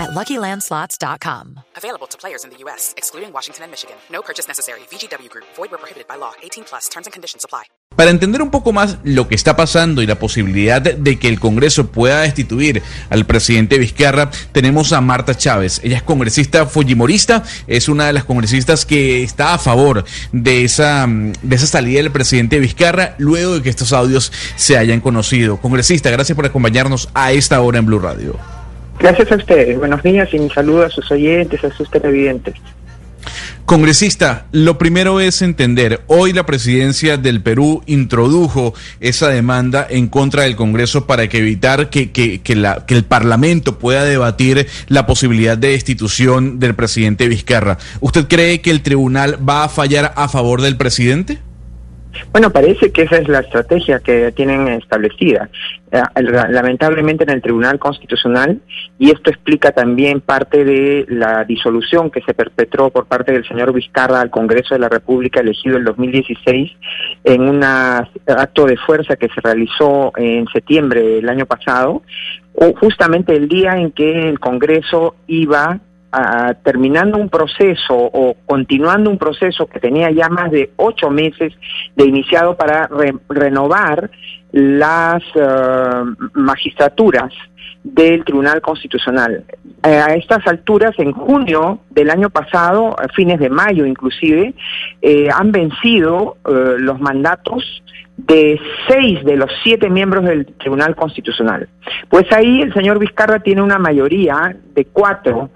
at LuckyLandSlots.com. Available to players in the U.S., excluding Washington and Michigan. No purchase necessary. VGW Group. Void where prohibited by law. 18 plus. Terms and conditions apply. Para entender un poco más lo que está pasando y la posibilidad de que el Congreso pueda destituir al presidente Vizcarra, tenemos a Marta Chávez. Ella es congresista fujimorista, es una de las congresistas que está a favor de esa, de esa salida del presidente Vizcarra luego de que estos audios se hayan conocido. Congresista, gracias por acompañarnos a esta hora en Blue Radio. Gracias a ustedes. Buenos días y un saludo a sus oyentes, a sus televidentes. Congresista, lo primero es entender, hoy la presidencia del Perú introdujo esa demanda en contra del Congreso para que evitar que, que, que, la, que el Parlamento pueda debatir la posibilidad de destitución del presidente Vizcarra. ¿Usted cree que el tribunal va a fallar a favor del presidente? Bueno, parece que esa es la estrategia que tienen establecida. Eh, lamentablemente en el Tribunal Constitucional, y esto explica también parte de la disolución que se perpetró por parte del señor Vizcarra al Congreso de la República elegido en 2016 en un acto de fuerza que se realizó en septiembre del año pasado, justamente el día en que el Congreso iba terminando un proceso o continuando un proceso que tenía ya más de ocho meses de iniciado para renovar las eh, magistraturas del Tribunal Constitucional. Eh, a estas alturas, en junio del año pasado, a fines de mayo inclusive, eh, han vencido los mandatos de seis de los siete miembros del Tribunal Constitucional. Pues ahí el señor Vizcarra tiene una mayoría de cuatro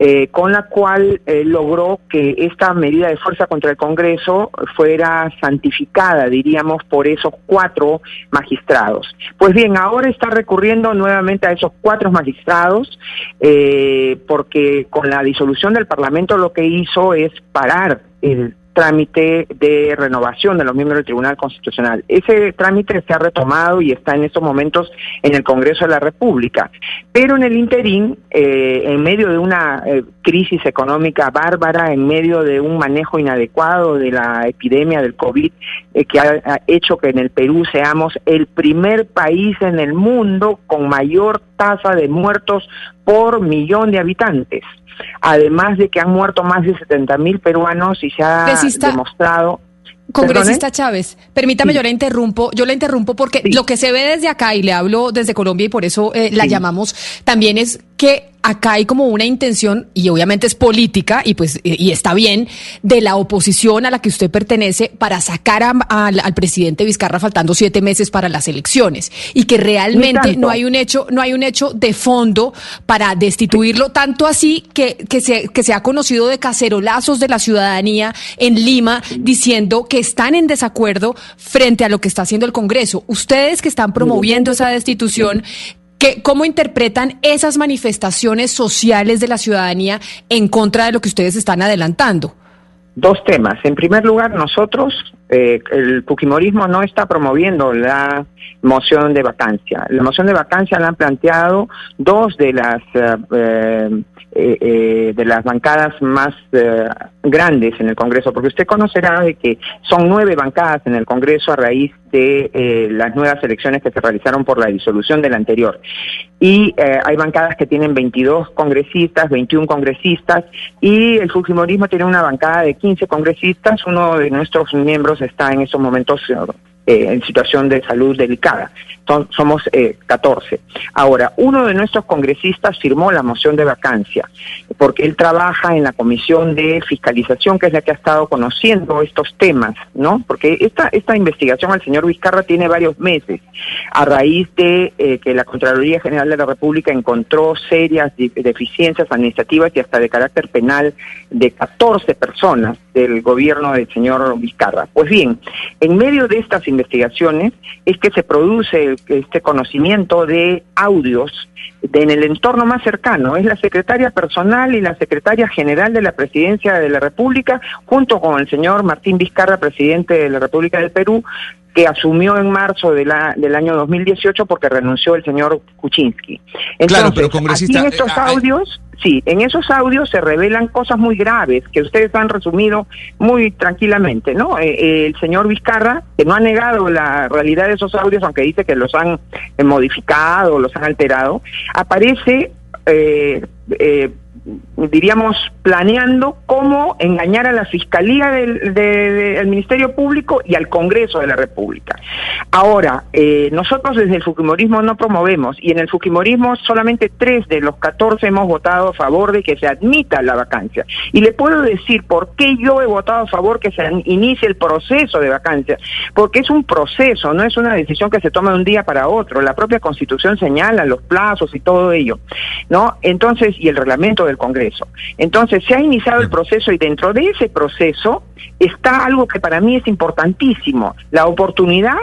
eh, con la cual eh, logró que esta medida de fuerza contra el Congreso fuera santificada, diríamos, por esos cuatro magistrados. Pues bien, ahora está recurriendo nuevamente a esos cuatro magistrados, eh, porque con la disolución del Parlamento lo que hizo es parar el trámite de renovación de los miembros del Tribunal Constitucional. Ese trámite se ha retomado y está en estos momentos en el Congreso de la República. Pero en el interín, eh, en medio de una eh, crisis económica bárbara, en medio de un manejo inadecuado de la epidemia del COVID, eh, que ha, ha hecho que en el Perú seamos el primer país en el mundo con mayor tasa de muertos por millón de habitantes además de que han muerto más de 70 mil peruanos y se ha demostrado Congresista Chávez, permítame, yo la interrumpo, yo la interrumpo porque lo que se ve desde acá, y le hablo desde Colombia y por eso eh, la llamamos, también es que acá hay como una intención, y obviamente es política, y pues, y está bien, de la oposición a la que usted pertenece para sacar al presidente Vizcarra faltando siete meses para las elecciones. Y que realmente no hay un hecho, no hay un hecho de fondo para destituirlo, tanto así que, que se, que se ha conocido de cacerolazos de la ciudadanía en Lima diciendo que están en desacuerdo frente a lo que está haciendo el Congreso. Ustedes que están promoviendo esa destitución, ¿Cómo interpretan esas manifestaciones sociales de la ciudadanía en contra de lo que ustedes están adelantando? Dos temas. En primer lugar, nosotros, eh, el Fujimorismo no está promoviendo la moción de vacancia. La moción de vacancia la han planteado dos de las eh, eh, de las bancadas más grandes en el Congreso, porque usted conocerá de que son nueve bancadas en el Congreso a raíz de eh, las nuevas elecciones que se realizaron por la disolución de la anterior. Y eh, hay bancadas que tienen 22 congresistas, 21 congresistas, y el Fujimorismo tiene una bancada de 15 congresistas. Uno de nuestros miembros está en estos momentos eh, en situación de salud delicada. somos eh, 14. Ahora, uno de nuestros congresistas firmó la moción de vacancia porque él trabaja en la comisión de fiscalización, que es la que ha estado conociendo estos temas, ¿no? Porque esta, esta investigación al señor Vizcarra tiene varios meses, a raíz de eh, que la Contraloría General de la República encontró serias deficiencias administrativas y hasta de carácter penal de 14 personas del gobierno del señor Vizcarra. Pues bien, en medio de estas investigaciones es que se produce este conocimiento de audios en el entorno más cercano. Es la secretaria personal y la secretaria general de la presidencia de la República, junto con el señor Martín Vizcarra, presidente de la República del Perú, que asumió en marzo de la, del año 2018 porque renunció el señor Kuczynski. claro, pero congresista... en estos eh, audios... Sí, en esos audios se revelan cosas muy graves que ustedes han resumido muy tranquilamente, ¿no? Eh, eh, el señor Vizcarra, que no ha negado la realidad de esos audios, aunque dice que los han modificado, los han alterado, aparece eh, diríamos, planeando cómo engañar a la Fiscalía del, Ministerio Público y al Congreso de la República. Ahora, eh, nosotros desde el Fujimorismo no promovemos, y en el Fujimorismo solamente tres de los catorce hemos votado a favor de que se admita la vacancia. Y le puedo decir por qué yo he votado a favor que se inicie el proceso de vacancia, porque es un proceso, no es una decisión que se toma de un día para otro. La propia Constitución señala los plazos y todo ello, ¿no? Entonces, y el reglamento del Congreso. Entonces, se ha iniciado el proceso y dentro de ese proceso está algo que para mí es importantísimo, la oportunidad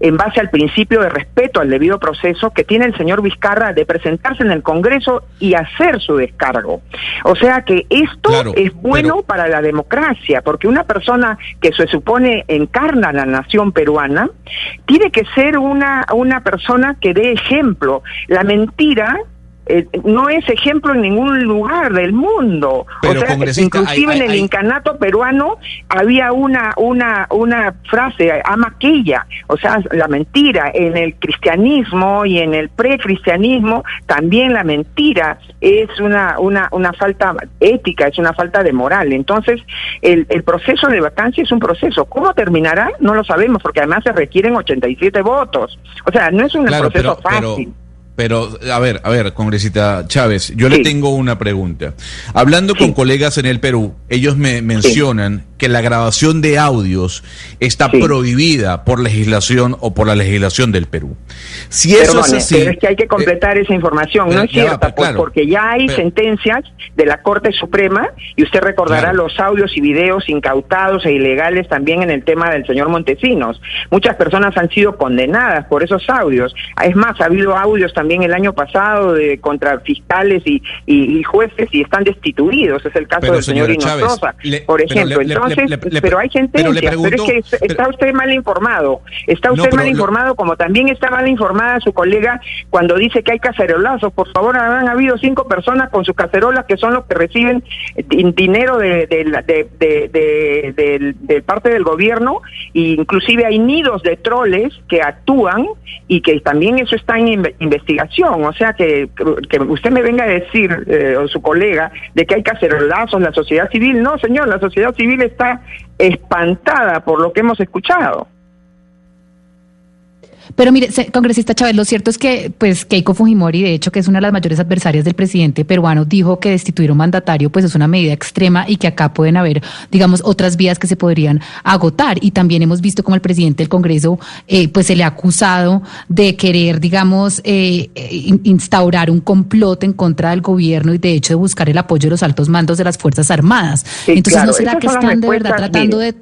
en base al principio de respeto al debido proceso que tiene el señor Vizcarra de presentarse en el Congreso y hacer su descargo. O sea que esto es bueno para la democracia, porque una persona que se supone encarna la nación peruana tiene que ser una, una persona que dé ejemplo. La mentira eh, no es ejemplo en ningún lugar del mundo. o sea, inclusive en el incanato peruano había una una una frase, ama aquella, o sea, la mentira. En el cristianismo y en el precristianismo también la mentira es una una una falta ética, es una falta de moral. Entonces, el, el proceso de vacancia es un proceso. ¿Cómo terminará? No lo sabemos, porque además se requieren 87 votos. O sea, no es un proceso fácil. Pero, a ver, a ver, congresista Chávez, yo le tengo una pregunta. Hablando con colegas en el Perú, ellos me mencionan que la grabación de audios está prohibida por legislación o por la legislación del Perú. Si eso es así... Pero es que hay que completar eh, esa información, no es cierta, pues, porque ya hay sentencias de la Corte Suprema, y usted recordará los audios y videos incautados e ilegales también en el tema del señor Montesinos. Muchas personas han sido condenadas por esos audios. Es más, ha habido audios también también el año pasado de contra fiscales y, y, jueces y están destituidos. Es el caso del señor Inososa, por ejemplo. Entonces, pero hay sentencias. Pero, es que está usted mal informado. Está usted mal informado, como también está mal informada su colega cuando dice que hay cacerolazos. Por favor, han habido cinco personas con sus cacerolas que son los que reciben dinero de, de, de, parte del gobierno. E inclusive hay nidos de troles que actúan y que también eso está en investigación o sea, que, que usted me venga a decir, eh, o su colega, de que hay cacerolazos la sociedad civil. No, señor, la sociedad civil está espantada por lo que hemos escuchado. Pero mire, congresista Chávez, lo cierto es que pues Keiko Fujimori, de hecho, que es una de las mayores adversarias del presidente peruano, dijo que destituir un mandatario pues es una medida extrema y que acá pueden haber, digamos, otras vías que se podrían agotar. Y también hemos visto como el presidente del Congreso eh, pues se le ha acusado de querer, digamos, eh, instaurar un complot en contra del gobierno y de hecho de buscar el apoyo de los altos mandos de las Fuerzas Armadas. Entonces, ¿no será que están de verdad tratando de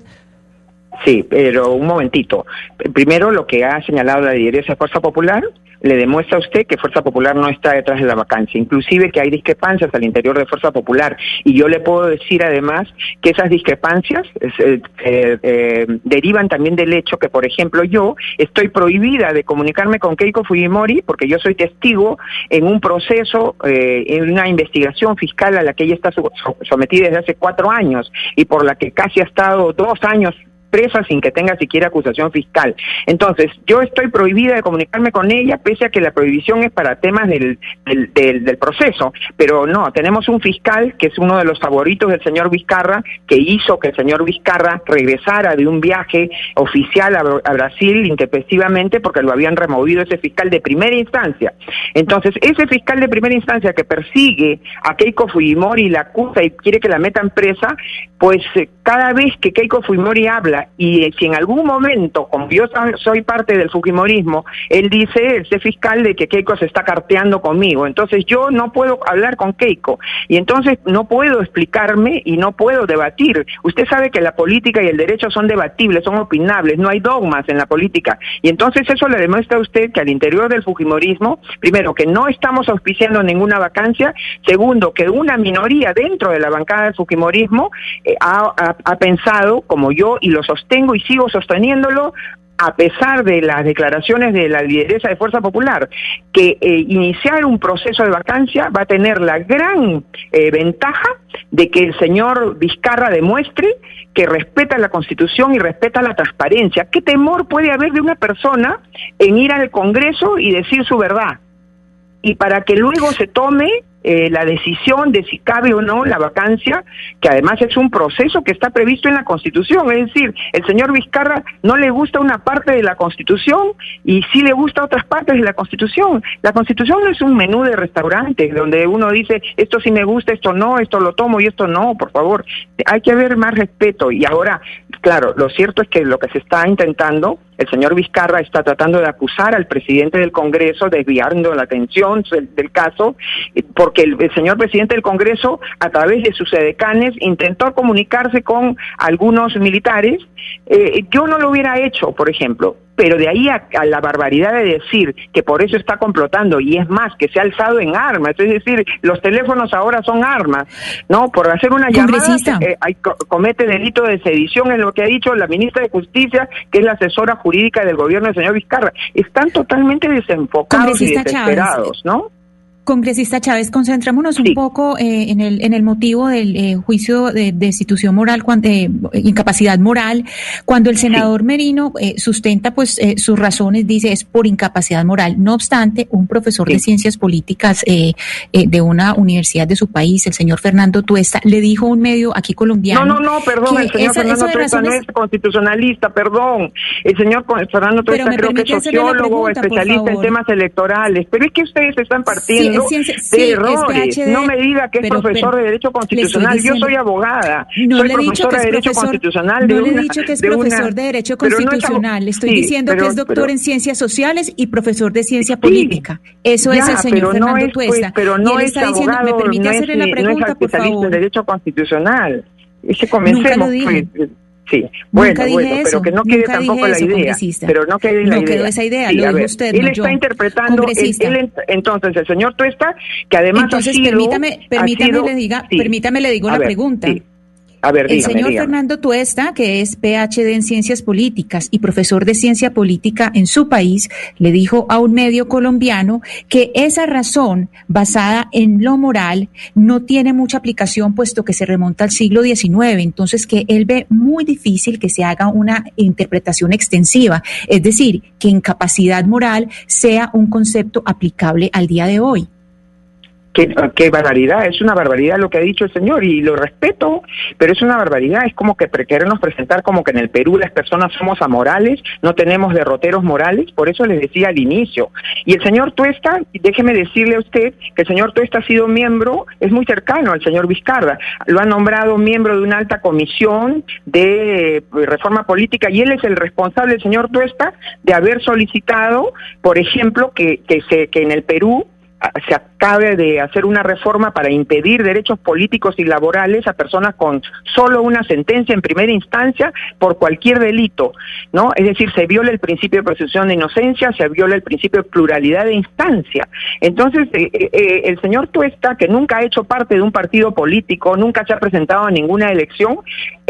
Sí, pero un momentito. Primero, lo que ha señalado la lideresa de Fuerza Popular le demuestra a usted que Fuerza Popular no está detrás de la vacancia, inclusive que hay discrepancias al interior de Fuerza Popular. Y yo le puedo decir además que esas discrepancias eh, eh, eh, derivan también del hecho que, por ejemplo, yo estoy prohibida de comunicarme con Keiko Fujimori porque yo soy testigo en un proceso, en una investigación fiscal a la que ella está sometida desde hace cuatro años y por la que casi ha estado dos años presa sin que tenga siquiera acusación fiscal. Entonces, yo estoy prohibida de comunicarme con ella, pese a que la prohibición es para temas del, del, del, proceso. Pero no, tenemos un fiscal que es uno de los favoritos del señor Vizcarra, que hizo que el señor Vizcarra regresara de un viaje oficial a, Brasil intempestivamente porque lo habían removido ese fiscal de primera instancia. Entonces, ese fiscal de primera instancia que persigue a Keiko Fujimori la acusa y quiere que la metan presa, pues eh, cada vez que Keiko Fujimori habla y eh, si en algún momento, como yo soy parte del Fujimorismo, él dice, ese fiscal, de que Keiko se está carteando conmigo. Entonces yo no puedo hablar con Keiko y entonces no puedo explicarme y no puedo debatir. Usted sabe que la política y el derecho son debatibles, son opinables, no hay dogmas en la política. Y entonces eso le demuestra a usted que al interior del Fujimorismo, primero, que no estamos auspiciando ninguna vacancia, segundo, que una minoría dentro de la bancada del Fujimorismo eh, ha pensado, como yo, y lo sostengo y sigo sosteniéndolo, a pesar de las declaraciones de la lideresa de Fuerza Popular, que eh, iniciar un proceso de vacancia va a tener la gran eh, ventaja de que el señor Vizcarra demuestre que respeta la Constitución y respeta la transparencia. ¿Qué temor puede haber de una persona en ir al Congreso y decir su verdad? Y para que luego se tome eh, la decisión de si cabe o no la vacancia, que además es un proceso que está previsto en la Constitución. Es decir, el señor Vizcarra no le gusta una parte de la Constitución y sí le gusta otras partes de la Constitución. La Constitución no es un menú de restaurantes donde uno dice esto sí me gusta, esto no, esto lo tomo y esto no, por favor. Hay que haber más respeto. Y ahora, claro, lo cierto es que lo que se está intentando el señor Vizcarra está tratando de acusar al presidente del Congreso, desviando la atención del, caso, porque el, señor presidente del Congreso, a través de sus edecanes, intentó comunicarse con algunos militares. Eh, yo no lo hubiera hecho, por ejemplo pero de ahí a, la barbaridad de decir que por eso está complotando y es más que se ha alzado en armas, es decir, los teléfonos ahora son armas, ¿no? Por hacer una llamada eh, comete delito de sedición en lo que ha dicho la ministra de Justicia, que es la asesora jurídica del gobierno del señor Vizcarra. Están totalmente desenfocados y desesperados, ¿no? Congresista Chávez, concentrémonos un poco eh, en, el, en el motivo del eh, juicio de destitución moral, cuando, eh, incapacidad moral, cuando el senador Merino sustenta pues sus razones, dice es por incapacidad moral. No obstante, un profesor de ciencias políticas de una universidad de su país, el señor Fernando Tuesta, le dijo a un medio aquí colombiano. No, no, no, perdón, el señor Fernando Tuesta no es constitucionalista, perdón. El señor Fernando Tuesta creo que es sociólogo, especialista en temas electorales, pero es que ustedes están partiendo de errores. no me diga que es profesor de Derecho Constitucional. Yo soy abogada. No soy le he dicho que es Derecho profesor, Constitucional. No le he dicho que es profesor de Derecho Constitucional. Estoy diciendo que es doctor en Ciencias Sociales y profesor de Ciencia Política. Eso es el señor Fernando es, pues, pero no es está diciendo, ¿me permite hacerle la pregunta, por favor? en Derecho Constitucional. Ese comencemos. Pues, Sí, bueno, bueno, pero que no quede tampoco la idea. Pero no quede la no idea. quedó esa idea, lo dijo usted. Él está interpretando, él, entonces el señor Tuesta, que además entonces, ha sido, permítame, permítame le diga, permítame le digo la pregunta el señor Fernando Tuesta, que es PhD en Ciencias Políticas y profesor de Ciencia Política en su país, le dijo a un medio colombiano que esa razón basada en lo moral no tiene mucha aplicación puesto que se remonta al siglo XIX, entonces que él ve muy difícil que se haga una interpretación extensiva, es decir, que incapacidad moral sea un concepto aplicable al día de hoy. Qué, barbaridad, es una barbaridad lo que ha dicho el señor y lo respeto, pero es una barbaridad, es como que querernos presentar como que en el Perú las personas somos amorales, no tenemos derroteros morales, por eso les decía al inicio. Y el señor Tuesta, déjeme decirle a usted que el señor Tuesta ha sido miembro, es muy cercano al señor Vizcarra, lo ha nombrado miembro de una alta comisión de eh, reforma política y él es el responsable, el señor Tuesta, de haber solicitado, por ejemplo, que, que, se, que en el Perú se acabe de hacer una reforma para impedir derechos políticos y laborales a personas con solo una sentencia en primera instancia por cualquier delito, ¿no? Es decir, se viola el principio de presunción de inocencia, se viola el principio de pluralidad de instancia. Entonces, eh, eh, eh, el señor Tuesta, que nunca ha hecho parte de un partido político, nunca se ha presentado a ninguna elección,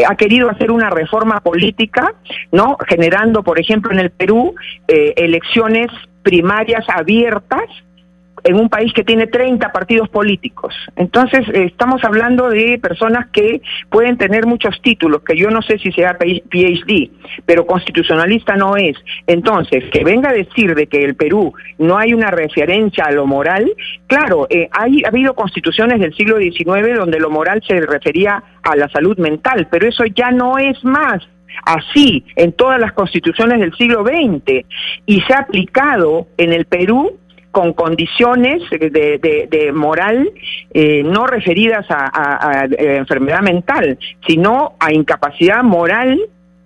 ha querido hacer una reforma política, ¿no? Generando, por ejemplo, en el Perú, elecciones primarias abiertas, en un país que tiene 30 partidos políticos. Entonces, eh, estamos hablando de personas que pueden tener muchos títulos, que yo no sé si sea PhD, pero constitucionalista no es. Entonces, que venga a decir de que el Perú no hay una referencia a lo moral, claro, eh, hay, ha habido constituciones del siglo XIX donde lo moral se refería a la salud mental, pero eso ya no es más así en todas las constituciones del siglo XX y se ha aplicado en el Perú con condiciones de, moral eh, no referidas a enfermedad mental, sino a incapacidad moral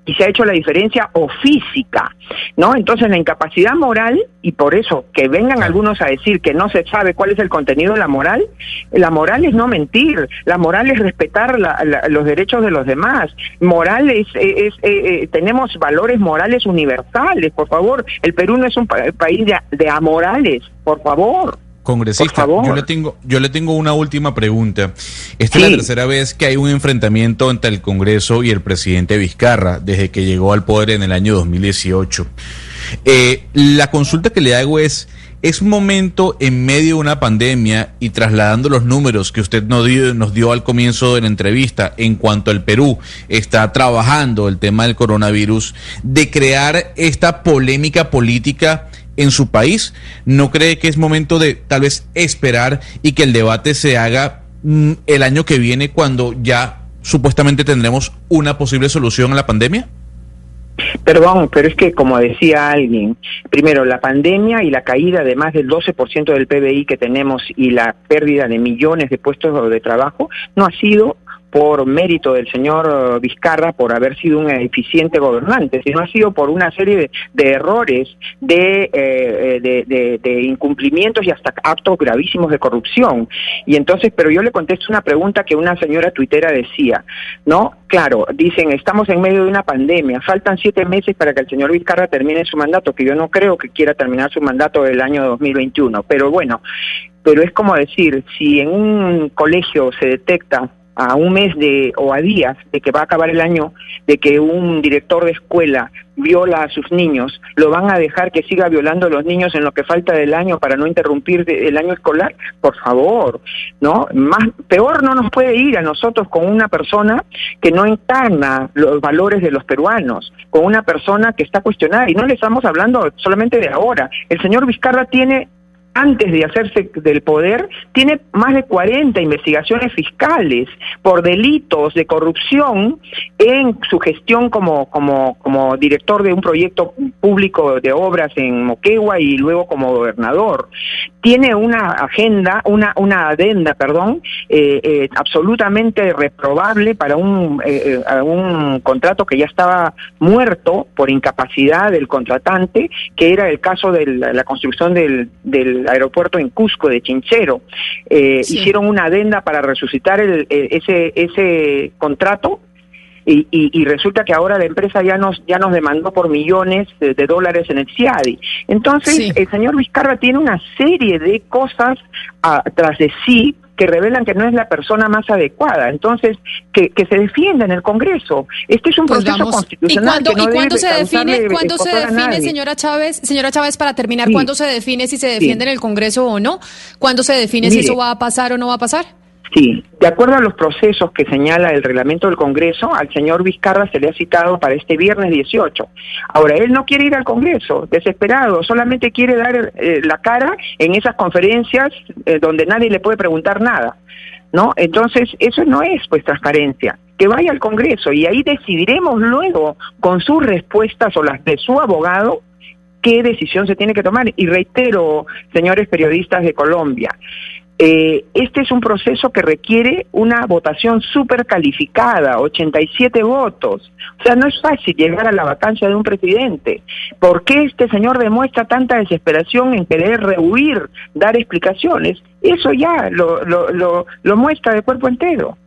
y se ha hecho la diferencia o física, ¿no? Entonces la incapacidad moral, y por eso que vengan algunos a decir que no se sabe cuál es el contenido de la moral, la moral es no mentir, la moral es respetar los derechos de los demás, moral es, es, eh, eh, tenemos valores morales universales, por favor, el Perú no es un país de, de amorales, por favor. Congresista, yo le tengo, yo le tengo una última pregunta. Esta es la tercera vez que hay un enfrentamiento entre el Congreso y el presidente Vizcarra desde que llegó al poder en el año 2018. Eh, la consulta que le hago es, ¿es momento en medio de una pandemia y trasladando los números que usted nos dio, nos dio al comienzo de la entrevista en cuanto al Perú está trabajando el tema del coronavirus, de crear esta polémica política? En su país? ¿No cree que es momento de tal vez esperar y que el debate se haga mm, el año que viene cuando ya supuestamente tendremos una posible solución a la pandemia? Perdón, pero es que como decía alguien, primero la pandemia y la caída de más del 12% del PBI que tenemos y la pérdida de millones de puestos de trabajo no ha sido por mérito del señor eh, Vizcarra por haber sido un eficiente gobernante, sino ha sido por una serie de, errores, de, eh, de, de, incumplimientos y hasta actos gravísimos de corrupción. Y entonces, pero yo le contesto una pregunta que una señora tuitera decía, ¿no? Claro, dicen, estamos en medio de una pandemia, faltan siete meses para que el señor Vizcarra termine su mandato, que yo no creo que quiera terminar su mandato el año 2021, pero bueno, pero es como decir, si en un colegio se detecta a un mes de o a días de que va a acabar el año, de que un director de escuela viola a sus niños, ¿lo van a dejar que siga violando a los niños en lo que falta del año para no interrumpir el año escolar? Por favor, ¿no? Más peor no nos puede ir a nosotros con una persona que no encarna los valores de los peruanos, con una persona que está cuestionada y no le estamos hablando solamente de ahora. El señor Vizcarra tiene antes de hacerse del poder, tiene más de 40 investigaciones fiscales por delitos de corrupción en su gestión como, como, como director de un proyecto público de obras en Moquegua y luego como gobernador. Tiene una agenda, una, una adenda, perdón, eh, eh, absolutamente reprobable para un, eh, un contrato que ya estaba muerto por incapacidad del contratante, que era el caso de la, construcción del, del aeropuerto en Cusco de Chinchero. Eh, hicieron una adenda para resucitar el, ese, ese contrato y, y, resulta que ahora la empresa ya nos ya nos demandó por millones de, dólares en el CIADI. Entonces, el señor Vizcarra tiene una serie de cosas atrás de sí que revelan que no es la persona más adecuada. Entonces, que, que se defienda en el Congreso. Este es un pues proceso constitucional. ¿Y cuándo, se define, ¿cuándo se define señora Chávez, señora Chávez, para terminar, cuándo se define si se defiende en el Congreso o no? ¿Cuándo se define si eso va a pasar o no va a pasar? Sí, de acuerdo a los procesos que señala el reglamento del Congreso, al señor Vizcarra se le ha citado para este viernes 18. Ahora, él no quiere ir al Congreso, desesperado, solamente quiere dar eh, la cara en esas conferencias eh, donde nadie le puede preguntar nada. ¿No? Entonces, eso no es pues transparencia. Que vaya al Congreso y ahí decidiremos luego con sus respuestas o las de su abogado qué decisión se tiene que tomar. Y reitero, señores periodistas de Colombia, eh, este es un proceso que requiere una votación súper calificada, 87 votos. O sea, no es fácil llegar a la vacancia de un presidente. ¿Por qué este señor demuestra tanta desesperación en querer rehuir, dar explicaciones? Eso ya lo, lo, lo, lo muestra de cuerpo entero.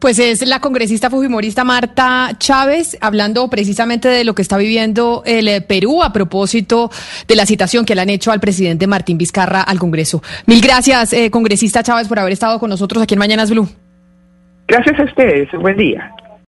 Pues es la congresista fujimorista Marta Chávez hablando precisamente de lo que está viviendo el eh, Perú a propósito de la citación que le han hecho al presidente Martín Vizcarra al Congreso. Mil gracias, eh, congresista Chávez, por haber estado con nosotros aquí en Mañanas Blue. Gracias a ustedes. Buen día.